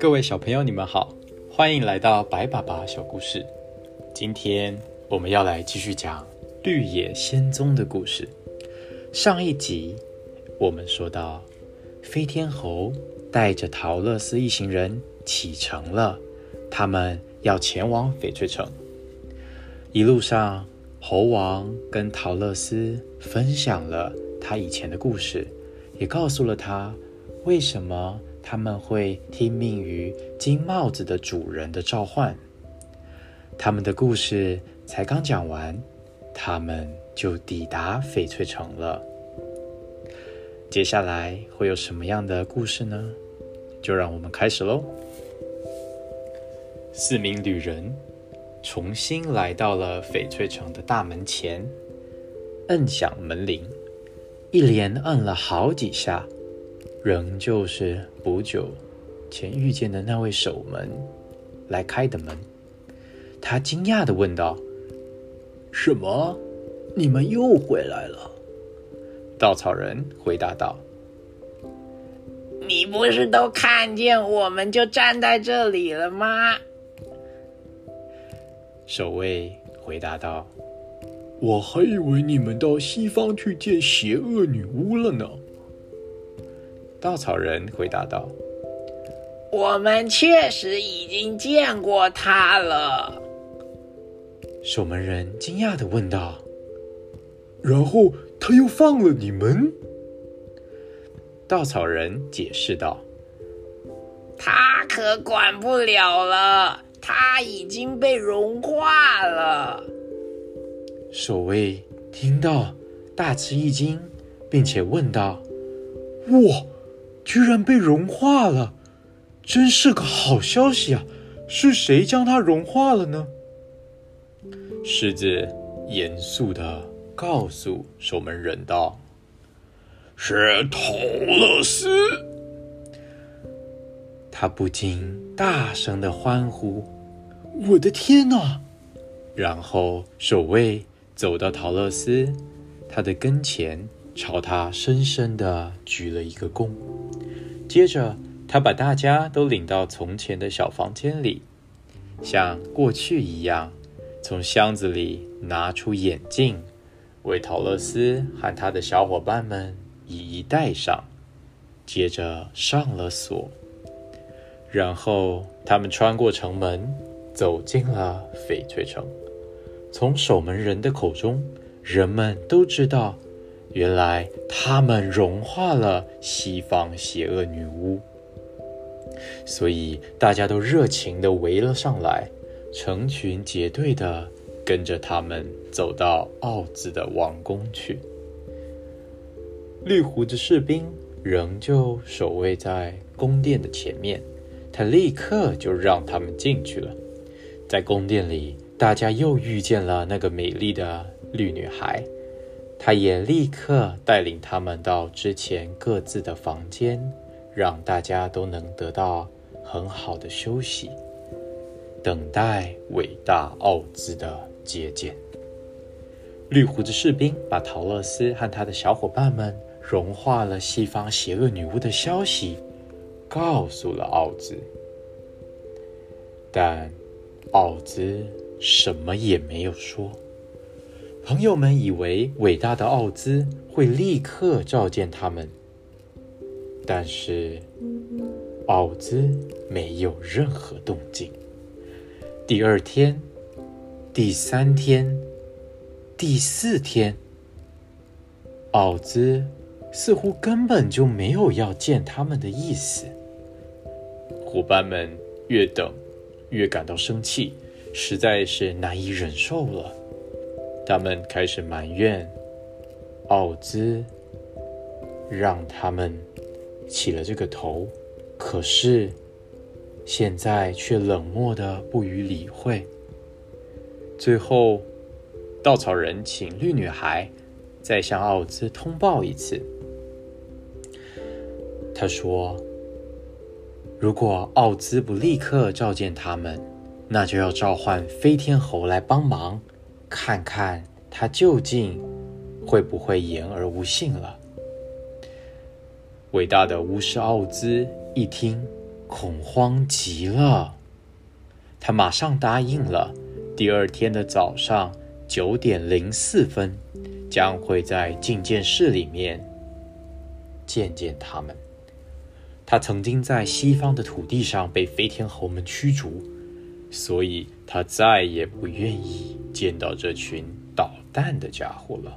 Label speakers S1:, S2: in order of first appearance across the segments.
S1: 各位小朋友，你们好，欢迎来到白爸爸小故事。今天我们要来继续讲绿野仙踪的故事。上一集我们说到，飞天猴带着陶乐斯一行人启程了，他们要前往翡翠城。一路上，猴王跟陶乐斯分享了他以前的故事，也告诉了他为什么。他们会听命于金帽子的主人的召唤。他们的故事才刚讲完，他们就抵达翡翠城了。接下来会有什么样的故事呢？就让我们开始喽。四名旅人重新来到了翡翠城的大门前，摁响门铃，一连摁了好几下。仍旧是不久前遇见的那位守门来开的门。他惊讶的问道：“
S2: 什么？你们又回来了？”
S1: 稻草人回答道：“
S3: 你不是都看见我们就站在这里了吗？”
S1: 守卫回答道：“
S2: 我还以为你们到西方去见邪恶女巫了呢。”
S1: 稻草人回答道：“
S3: 我们确实已经见过她了。”
S1: 守门人惊讶的问道：“
S2: 然后他又放了你们？”
S1: 稻草人解释道：“
S3: 他可管不了了，他已经被融化了。”
S1: 守卫听到大吃一惊，并且问道：“
S2: 哇！”居然被融化了，真是个好消息啊！是谁将它融化了呢？
S1: 狮子严肃的告诉守门人道：“
S2: 是托勒斯。”
S1: 他不禁大声的欢呼：“
S2: 我的天哪！”
S1: 然后守卫走到陶乐斯他的跟前，朝他深深的鞠了一个躬。接着，他把大家都领到从前的小房间里，像过去一样，从箱子里拿出眼镜，为陶乐斯和他的小伙伴们一一戴上。接着上了锁，然后他们穿过城门，走进了翡翠城。从守门人的口中，人们都知道。原来他们融化了西方邪恶女巫，所以大家都热情的围了上来，成群结队的跟着他们走到奥兹的王宫去。绿胡子士兵仍旧守卫在宫殿的前面，他立刻就让他们进去了。在宫殿里，大家又遇见了那个美丽的绿女孩。她也立刻带领他们到之前各自的房间，让大家都能得到很好的休息，等待伟大奥兹的接见。绿胡子士兵把陶乐斯和他的小伙伴们融化了西方邪恶女巫的消息告诉了奥兹，但奥兹什么也没有说。朋友们以为伟大的奥兹会立刻召见他们，但是奥兹没有任何动静。第二天、第三天、第四天，奥兹似乎根本就没有要见他们的意思。伙伴们越等越感到生气，实在是难以忍受了。他们开始埋怨奥兹，让他们起了这个头，可是现在却冷漠的不予理会。最后，稻草人请绿女孩再向奥兹通报一次。他说：“如果奥兹不立刻召见他们，那就要召唤飞天猴来帮忙。”看看他究竟会不会言而无信了。伟大的巫师奥兹一听，恐慌极了，他马上答应了。第二天的早上九点零四分，将会在觐见室里面见见他们。他曾经在西方的土地上被飞天猴们驱逐，所以他再也不愿意见到这群捣蛋的家伙了。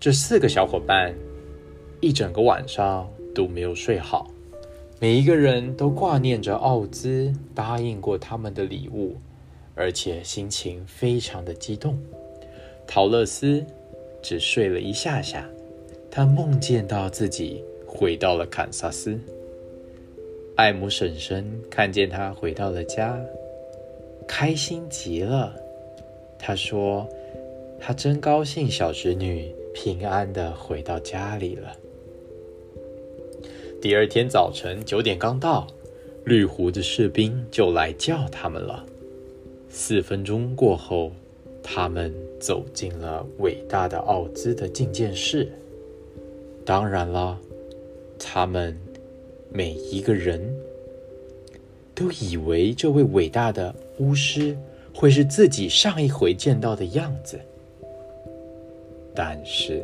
S1: 这四个小伙伴一整个晚上都没有睡好，每一个人都挂念着奥兹答应过他们的礼物，而且心情非常的激动。陶乐斯只睡了一下下，他梦见到自己。回到了堪萨斯，艾姆婶婶看见他回到了家，开心极了。他说：“他真高兴，小侄女平安的回到家里了。”第二天早晨九点刚到，绿胡子士兵就来叫他们了。四分钟过后，他们走进了伟大的奥兹的觐见室。当然了。他们每一个人都以为这位伟大的巫师会是自己上一回见到的样子，但是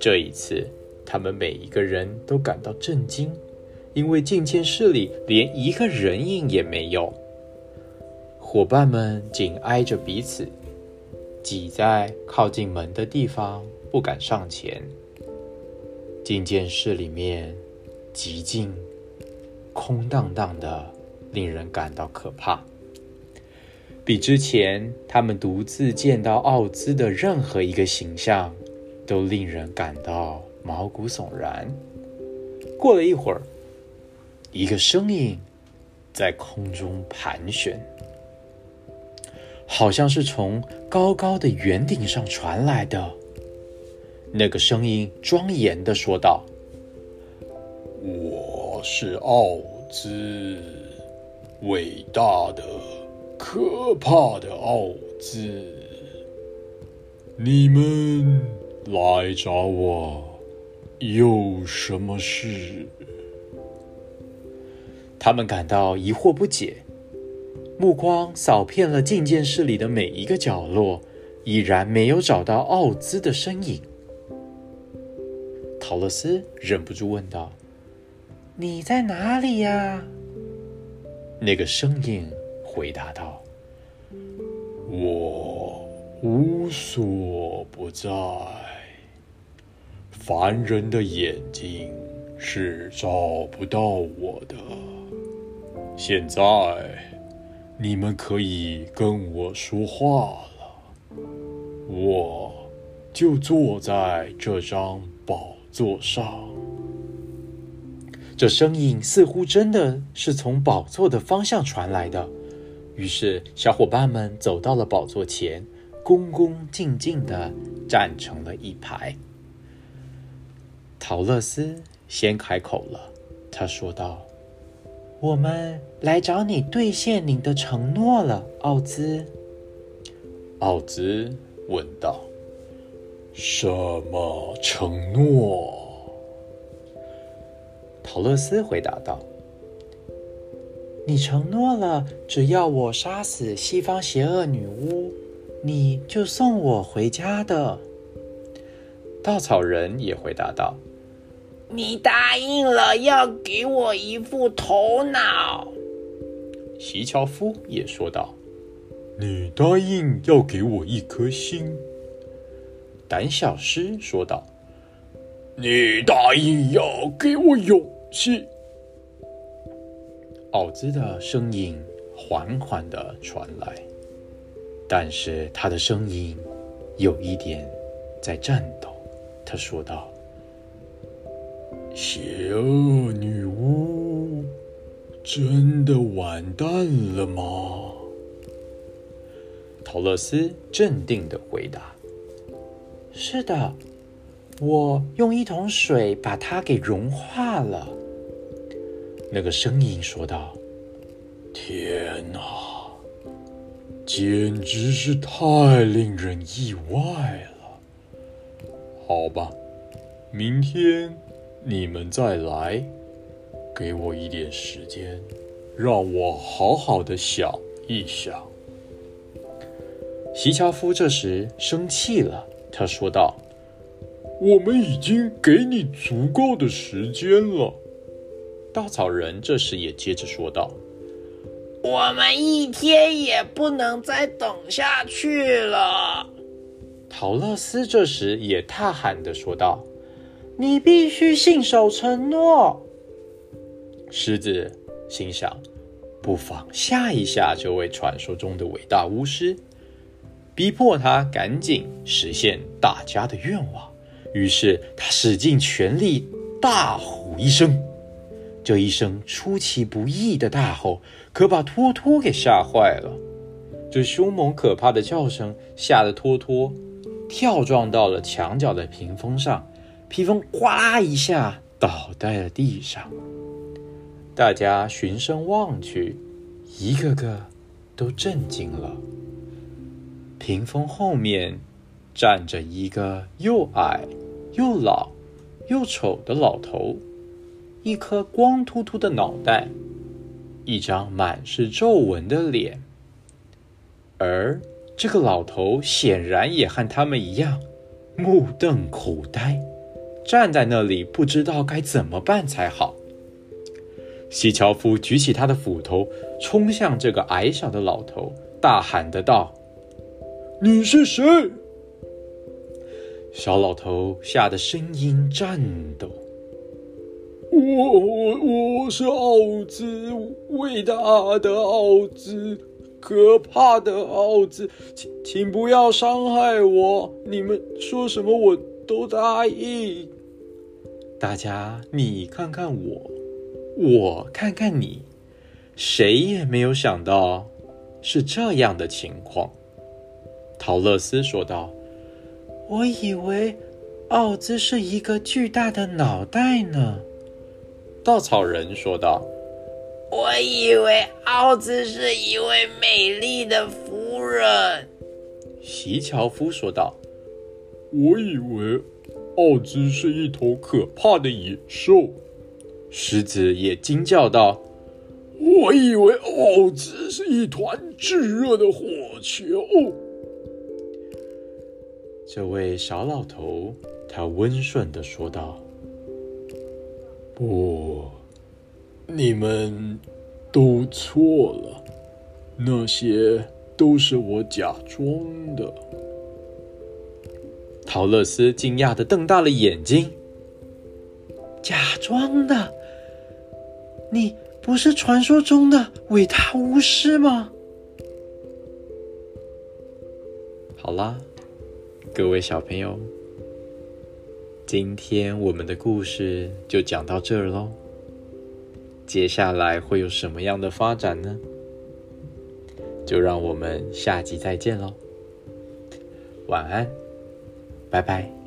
S1: 这一次，他们每一个人都感到震惊，因为觐见室里连一个人影也没有。伙伴们紧挨着彼此，挤在靠近门的地方，不敢上前。觐见室里面寂静、空荡荡的，令人感到可怕。比之前他们独自见到奥兹的任何一个形象，都令人感到毛骨悚然。过了一会儿，一个声音在空中盘旋，好像是从高高的圆顶上传来的。那个声音庄严的说道：“
S2: 我是奥兹，伟大的、可怕的奥兹。你们来找我有什么事？”
S1: 他们感到疑惑不解，目光扫遍了觐见室里的每一个角落，依然没有找到奥兹的身影。陶乐斯忍不住问道：“你在哪里呀？”那个声音回答道：“
S2: 我无所不在，凡人的眼睛是找不到我的。现在你们可以跟我说话了，我就坐在这张宝。”座上，
S1: 这声音似乎真的是从宝座的方向传来的。于是，小伙伴们走到了宝座前，恭恭敬敬的站成了一排。陶乐斯先开口了，他说道：“我们来找你兑现你的承诺了，奥兹。”
S2: 奥兹问道。什么承诺？
S1: 陶乐斯回答道：“你承诺了，只要我杀死西方邪恶女巫，你就送我回家的。”稻草人也回答道：“
S3: 你答应了，要给我一副头脑。”
S1: 席乔夫也说道：“
S2: 你答应要给我一颗心。”
S1: 胆小狮说道：“
S2: 你答应要给我勇气。”
S1: 奥兹的声音缓缓的传来，但是他的声音有一点在颤抖。他说道：“
S2: 邪恶女巫真的完蛋了吗？”
S1: 陶乐斯镇定的回答。是的，我用一桶水把它给融化了。那个声音说道：“
S2: 天哪，简直是太令人意外了。好吧，明天你们再来，给我一点时间，让我好好的想一想。
S1: 席樵夫这时生气了，他说道：“
S2: 我们已经给你足够的时间了。”
S1: 稻草人这时也接着说道。
S3: 我们一天也不能再等下去了。
S1: 陶乐斯这时也大喊的说道：“你必须信守承诺。”狮子心想：“不妨吓一吓这位传说中的伟大巫师，逼迫他赶紧实现大家的愿望。”于是他使尽全力，大吼一声。这一声出其不意的大吼，可把托托给吓坏了。这凶猛可怕的叫声吓得托托跳撞到了墙角的屏风上，披风哗啦一下倒在了地上。大家循声望去，一个个都震惊了。屏风后面站着一个又矮又老又丑的老头。一颗光秃秃的脑袋，一张满是皱纹的脸，而这个老头显然也和他们一样，目瞪口呆，站在那里不知道该怎么办才好。西樵夫举起他的斧头，冲向这个矮小的老头，大喊的道：“
S2: 你是谁？”
S1: 小老头吓得声音颤抖。
S2: 我我我是奥兹，伟大的奥兹，可怕的奥兹，请请不要伤害我！你们说什么我都答应。
S1: 大家你看看我，我看看你，谁也没有想到是这样的情况。陶乐斯说道：“我以为奥兹是一个巨大的脑袋呢。”稻草人说道：“
S3: 我以为奥兹是一位美丽的夫人。”
S1: 席樵夫说道：“
S2: 我以为奥兹是一头可怕的野兽。”
S1: 狮子也惊叫道：“
S2: 我以为奥兹是一团炙热的火球。”
S1: 这位小老头他温顺的说道。
S2: 不，你们都错了，那些都是我假装的。
S1: 陶乐斯惊讶的瞪大了眼睛：“假装的？你不是传说中的伟大巫师吗？”好啦，各位小朋友。今天我们的故事就讲到这儿喽。接下来会有什么样的发展呢？就让我们下集再见喽。晚安，拜拜。